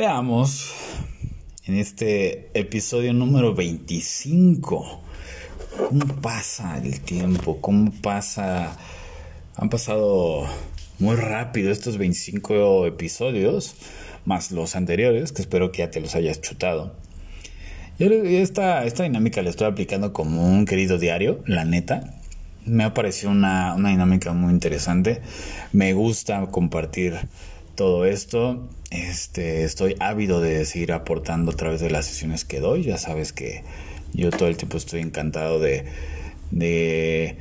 Veamos en este episodio número 25 cómo pasa el tiempo, cómo pasa... Han pasado muy rápido estos 25 episodios, más los anteriores, que espero que ya te los hayas chutado. Yo esta, esta dinámica la estoy aplicando como un querido diario, la neta. Me ha parecido una, una dinámica muy interesante. Me gusta compartir todo esto. Este, estoy ávido de seguir aportando a través de las sesiones que doy. Ya sabes que yo todo el tiempo estoy encantado de, de,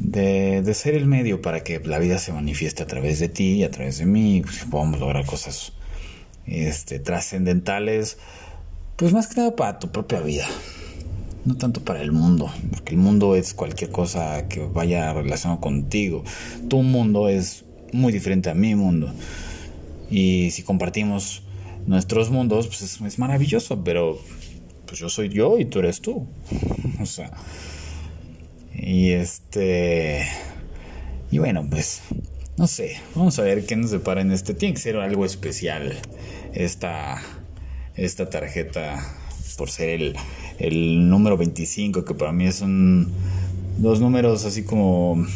de, ser el medio para que la vida se manifieste a través de ti a través de mí. Pues, podamos lograr cosas este, trascendentales. Pues más que nada para tu propia vida. No tanto para el mundo, porque el mundo es cualquier cosa que vaya relacionado contigo. Tu mundo es muy diferente a mi mundo. Y si compartimos nuestros mundos, pues es, maravilloso, pero pues yo soy yo y tú eres tú. o sea. Y este. Y bueno, pues. No sé. Vamos a ver qué nos depara en este. Tiene que ser algo especial. Esta. Esta tarjeta. Por ser el, el número 25. Que para mí es un. Dos números así como.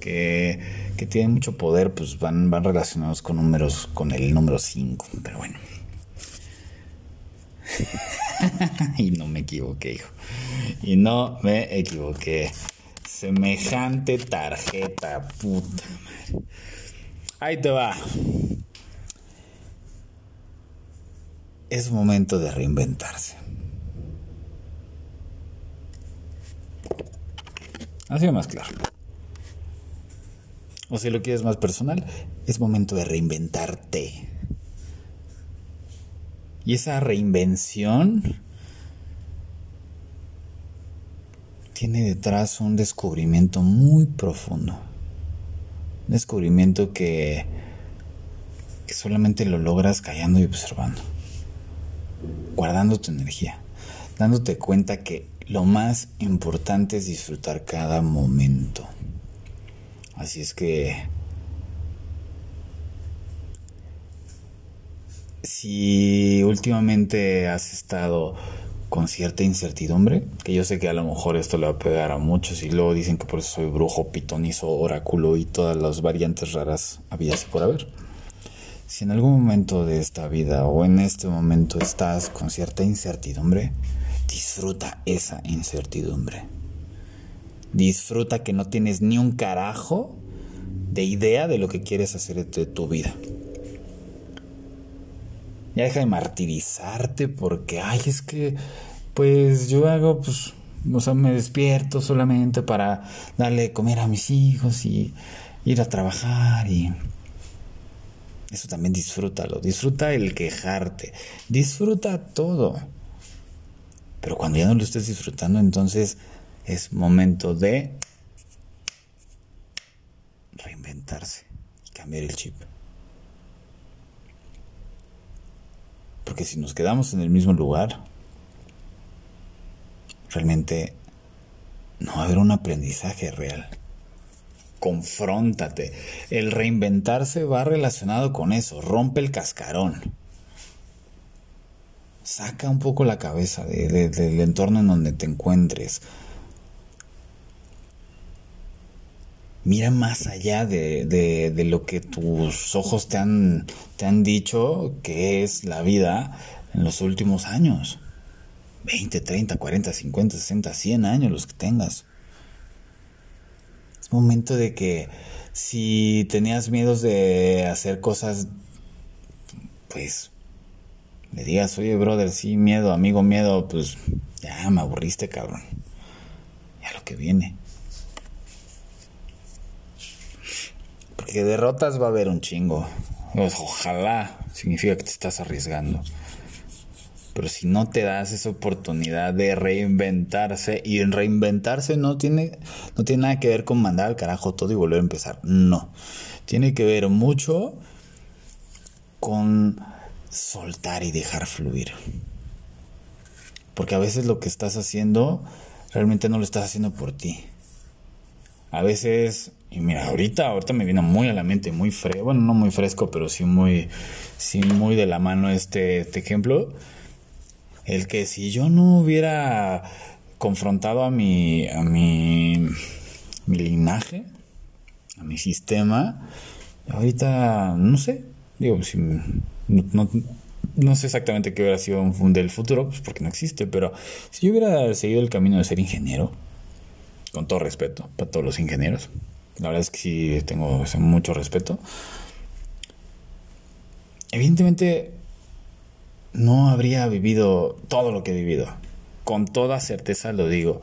Que que tienen mucho poder, pues van, van relacionados con números, con el número 5, pero bueno. y no me equivoqué, hijo. Y no me equivoqué. Semejante tarjeta, puta madre. Ahí te va. Es momento de reinventarse. Así más claro. O si lo quieres más personal, es momento de reinventarte. Y esa reinvención tiene detrás un descubrimiento muy profundo. Un descubrimiento que, que solamente lo logras callando y observando. Guardando tu energía. Dándote cuenta que lo más importante es disfrutar cada momento. Así es que si últimamente has estado con cierta incertidumbre, que yo sé que a lo mejor esto le va a pegar a muchos y luego dicen que por eso soy brujo, pitonizo, oráculo y todas las variantes raras habidas por haber. Si en algún momento de esta vida o en este momento estás con cierta incertidumbre, disfruta esa incertidumbre. Disfruta que no tienes ni un carajo de idea de lo que quieres hacer de tu vida. Ya deja de martirizarte porque, ay, es que, pues yo hago, pues, o sea, me despierto solamente para darle comer a mis hijos y ir a trabajar y... Eso también disfrútalo, disfruta el quejarte, disfruta todo. Pero cuando ya no lo estés disfrutando, entonces es momento de reinventarse y cambiar el chip. Porque si nos quedamos en el mismo lugar, realmente no va a haber un aprendizaje real. Confróntate. El reinventarse va relacionado con eso. Rompe el cascarón. Saca un poco la cabeza del entorno en donde te encuentres. Mira más allá de, de, lo que tus ojos te han, te han dicho que es la vida en los últimos años. 20, 30, 40, 50, 60, 100 años los que tengas. Es momento de que si tenías miedos de hacer cosas, pues le digas, oye, brother, sí, miedo, amigo, miedo, pues ya me aburriste, cabrón. Ya lo que viene. Que derrotas va a haber un chingo. Pues, ojalá significa que te estás arriesgando. Pero si no te das esa oportunidad de reinventarse, y en reinventarse no tiene, no tiene nada que ver con mandar al carajo todo y volver a empezar. No. Tiene que ver mucho con soltar y dejar fluir. Porque a veces lo que estás haciendo realmente no lo estás haciendo por ti. A veces Y mira, ahorita, ahorita me viene muy a la mente, muy fresco, bueno, no muy fresco, pero sí muy, sí muy de la mano este, este ejemplo. El que si yo no hubiera confrontado a mi, a mi, mi linaje, a mi sistema, ahorita, no sé, digo, si, no, no, sé exactamente qué hubiera sido un del futuro, pues porque no existe, pero si yo hubiera seguido el camino de ser ingeniero, con todo respeto para todos los ingenieros, la verdad es que sí tengo mucho respeto. Evidentemente no habría vivido todo lo que he vivido. Con toda certeza lo digo.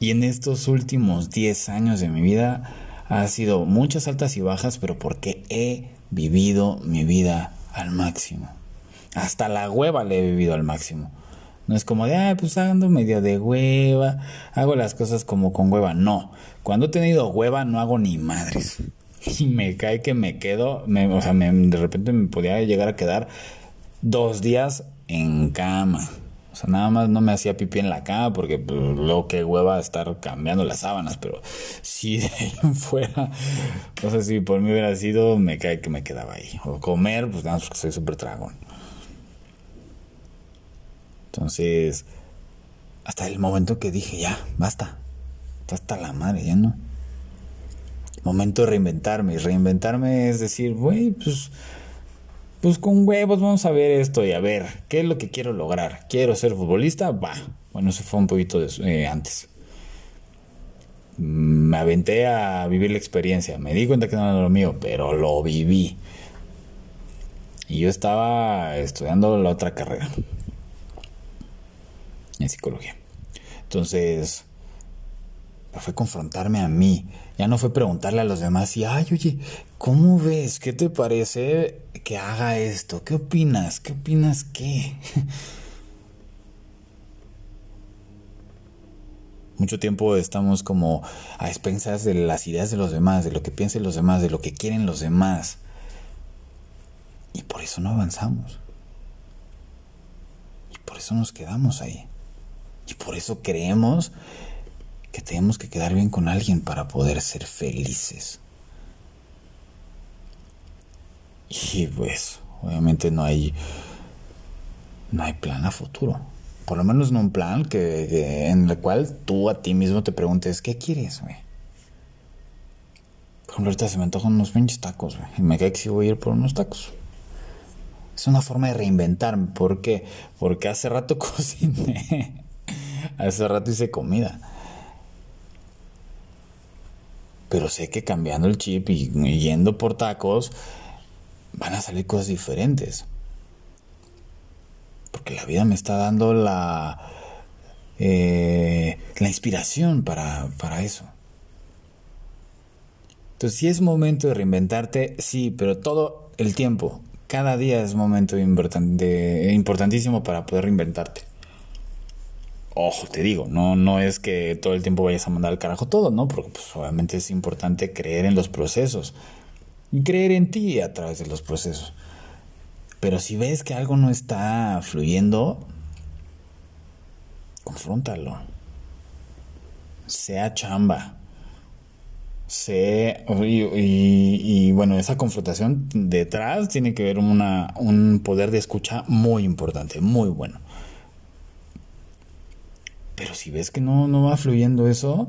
Y en estos últimos 10 años de mi vida ha sido muchas altas y bajas, pero porque he vivido mi vida al máximo. Hasta la hueva le he vivido al máximo. No es como de, ah, pues ando medio de hueva, hago las cosas como con hueva. No, cuando he tenido hueva no hago ni madres. Y me cae que me quedo, me, o sea, me, de repente me podía llegar a quedar dos días en cama. O sea, nada más no me hacía pipí en la cama porque pues, luego que hueva estar cambiando las sábanas, pero si de ahí fuera, no sé si por mí hubiera sido, me cae que me quedaba ahí. O comer, pues nada, porque soy súper dragón. Entonces, hasta el momento que dije, ya, basta, hasta la madre, ya no. Momento de reinventarme. Y reinventarme es decir, güey, pues, pues con huevos vamos a ver esto y a ver, ¿qué es lo que quiero lograr? ¿Quiero ser futbolista? Va. Bueno, eso fue un poquito de, eh, antes. Me aventé a vivir la experiencia. Me di cuenta que no era lo mío, pero lo viví. Y yo estaba estudiando la otra carrera psicología. Entonces, fue confrontarme a mí. Ya no fue preguntarle a los demás y, ay, oye, ¿cómo ves? ¿Qué te parece que haga esto? ¿Qué opinas? ¿Qué opinas qué? Mucho tiempo estamos como a expensas de las ideas de los demás, de lo que piensen los demás, de lo que quieren los demás. Y por eso no avanzamos. Y por eso nos quedamos ahí. Y por eso creemos que tenemos que quedar bien con alguien para poder ser felices. Y pues, obviamente no hay no hay plan a futuro. Por lo menos no un plan que, en el cual tú a ti mismo te preguntes, ¿qué quieres, güey? Por ejemplo, ahorita se me antojan unos pinches tacos, güey. Y me cae que sí voy a ir por unos tacos. Es una forma de reinventarme. ¿Por qué? Porque hace rato cociné. Hace rato hice comida. Pero sé que cambiando el chip y yendo por tacos, van a salir cosas diferentes. Porque la vida me está dando la, eh, la inspiración para, para eso. Entonces, si es momento de reinventarte, sí, pero todo el tiempo, cada día es momento importantísimo para poder reinventarte. Ojo, te digo, no, no es que todo el tiempo vayas a mandar al carajo todo, ¿no? Porque pues, obviamente es importante creer en los procesos y creer en ti a través de los procesos. Pero si ves que algo no está fluyendo, confróntalo. Sea chamba. Sea, y, bueno, esa confrontación detrás tiene que ver una, un poder de escucha muy importante, muy bueno. Pero si ves que no, no va fluyendo eso,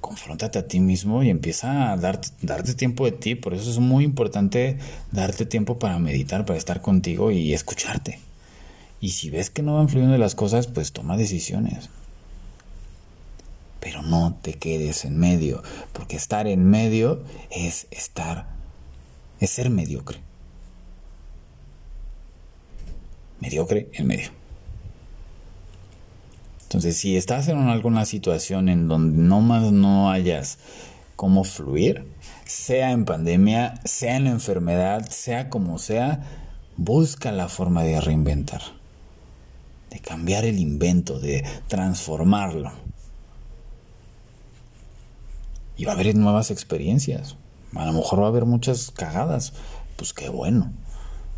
confróntate a ti mismo y empieza a darte, darte tiempo de ti. Por eso es muy importante darte tiempo para meditar, para estar contigo y escucharte. Y si ves que no van fluyendo las cosas, pues toma decisiones. Pero no te quedes en medio, porque estar en medio es estar, es ser mediocre. Mediocre en medio. Entonces, si estás en alguna situación en donde no más no hayas cómo fluir, sea en pandemia, sea en enfermedad, sea como sea, busca la forma de reinventar, de cambiar el invento, de transformarlo. Y va a haber nuevas experiencias. A lo mejor va a haber muchas cagadas. Pues qué bueno.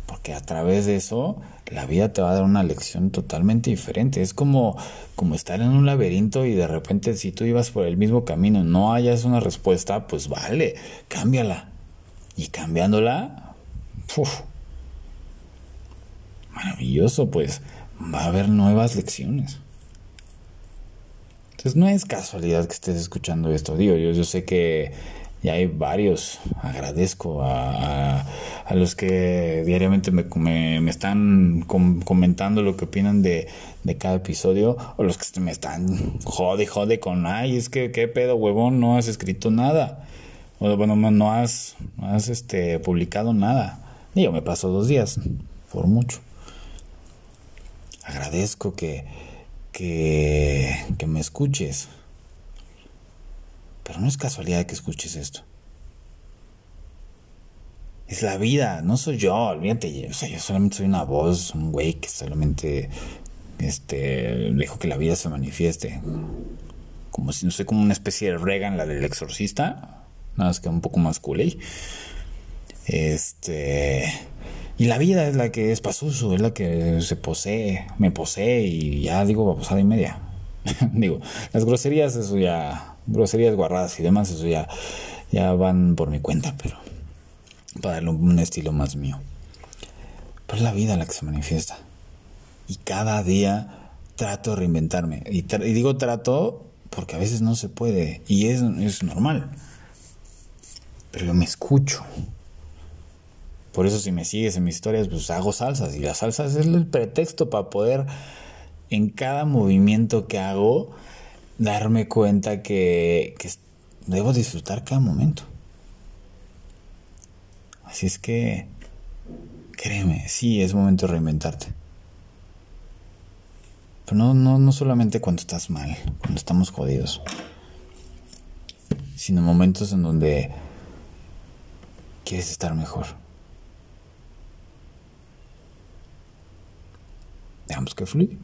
Porque a través de eso la vida te va a dar una lección totalmente diferente. Es como, como estar en un laberinto y de repente si tú ibas por el mismo camino no hayas una respuesta, pues vale, cámbiala. Y cambiándola, uf, maravilloso, pues va a haber nuevas lecciones. Entonces no es casualidad que estés escuchando esto. Digo, yo, yo sé que ya hay varios. Agradezco a, a, los que diariamente me, me, están comentando lo que opinan de, de, cada episodio. O los que me están jode, jode con, ay, es que qué pedo, huevón, no has escrito nada. O bueno, no has, no has este, publicado nada. Digo, me paso dos días, por mucho. Agradezco que, que me escuches. Pero no es casualidad que escuches esto. Es la vida, no soy yo, olvídate. O sea, yo solamente soy una voz, un güey que solamente este, dejo que la vida se manifieste. Como si no soy como una especie de Regan, la del exorcista. Nada más que un poco más cool. Este. Y la vida es la que es pasuso, es la que se posee, me posee y ya digo posada y media. digo, las groserías, eso ya groserías guarradas y demás, eso ya, ya van por mi cuenta, pero para darle un estilo más mío. Pero es la vida la que se manifiesta. Y cada día trato de reinventarme. Y, digo trato porque a veces no se puede. Y es, es normal. Pero yo me escucho. Por eso si me sigues en mis historias, pues hago salsas. Y las salsas es el pretexto para poder en cada movimiento que hago darme cuenta que, debo disfrutar cada momento. Así es que, créeme, sí, es momento de reinventarte. Pero no, no, no solamente cuando estás mal, cuando estamos jodidos, sino momentos en donde quieres estar mejor. Dejamos que fluya.